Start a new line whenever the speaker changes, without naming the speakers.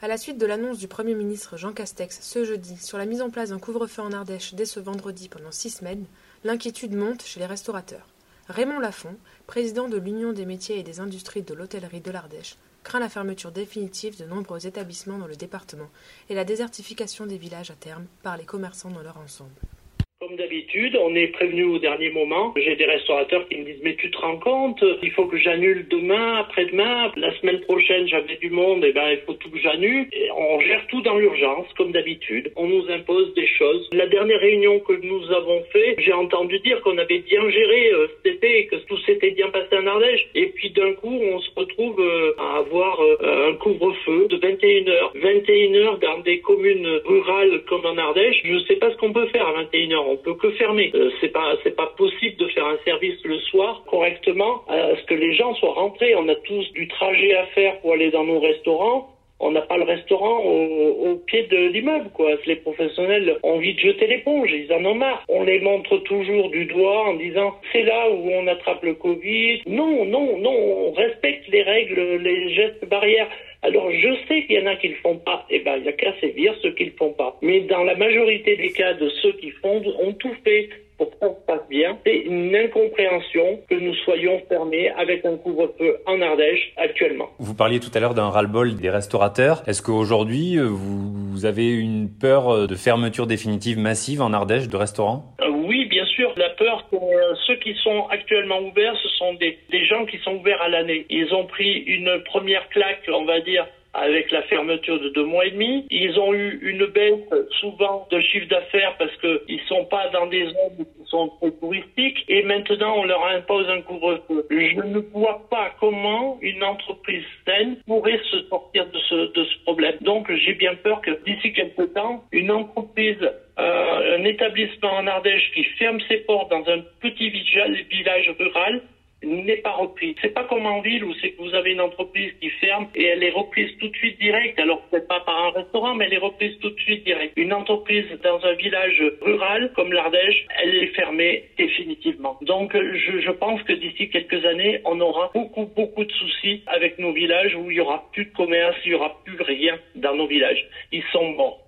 À la suite de l'annonce du Premier ministre Jean Castex ce jeudi sur la mise en place d'un couvre-feu en Ardèche dès ce vendredi pendant six semaines, l'inquiétude monte chez les restaurateurs. Raymond Lafont, président de l'Union des métiers et des industries de l'hôtellerie de l'Ardèche, craint la fermeture définitive de nombreux établissements dans le département et la désertification des villages à terme par les commerçants dans leur ensemble.
Comme d'habitude, on est prévenu au dernier moment. J'ai des restaurateurs qui me disent mais tu te rends compte, il faut que j'annule demain, après-demain, la semaine prochaine j'avais du monde, et ben il faut tout que j'annule. On gère tout dans l'urgence comme d'habitude. On nous impose des choses. La dernière réunion que nous avons fait, j'ai entendu dire qu'on avait bien géré euh, cet été, que tout s'était bien passé en Ardèche. Et puis d'un coup, on se retrouve euh, à avoir euh, un couvre-feu de 21h. 21h dans des communes rurales comme en Ardèche. Je ne sais pas ce qu'on peut faire à 21h on peut que fermer. Euh, c'est pas c'est pas possible de faire un service le soir correctement à ce que les gens soient rentrés. On a tous du trajet à faire pour aller dans nos restaurants. On n'a pas le restaurant au, au pied de l'immeuble, quoi. Les professionnels ont envie de jeter l'éponge, ils en ont marre. On les montre toujours du doigt en disant c'est là où on attrape le Covid. Non, non, non, on respecte les règles, les gestes barrières. Alors je sais qu'il y en a qui le font pas, et eh ben il y a qu'à sévir ceux qui le font pas. Mais dans la majorité des cas de ceux qui font, ont tout fait pour que ça se passe bien. C'est une incompréhension que nous soyons fermés avec un couvre-feu en Ardèche actuellement.
Vous parliez tout à l'heure d'un ras-le-bol des restaurateurs. Est-ce qu'aujourd'hui euh, vous avez une peur euh, de fermeture définitive massive en Ardèche de restaurants?
Euh, Oui, bien sûr. La peur, que ceux qui sont actuellement ouverts, ce sont des, gens qui sont ouverts à l'année. Ils ont pris une première claque, on va dire, avec la fermeture de deux mois et demi. Ils ont eu une baisse souvent de chiffre d'affaires parce qu'ils sont pas dans des zones qui sont trop touristiques et maintenant on leur impose un couvre-feu. Je ne vois pas comment une entreprise saine pourrait se sortir de ce, de ce problème. Donc j'ai bien peur que d'ici quelques temps, une entreprise euh, un établissement en Ardèche qui ferme ses portes dans un petit village rural n'est pas repris. C'est pas comme en ville où c'est que vous avez une entreprise qui ferme et elle est reprise tout de suite direct. Alors peut-être pas par un restaurant, mais elle est reprise tout de suite direct. Une entreprise dans un village rural comme l'Ardèche, elle est fermée définitivement. Donc je, pense que d'ici quelques années, on aura beaucoup beaucoup de soucis avec nos villages où il y aura plus de commerce, il y aura plus rien dans nos villages. Ils sont morts.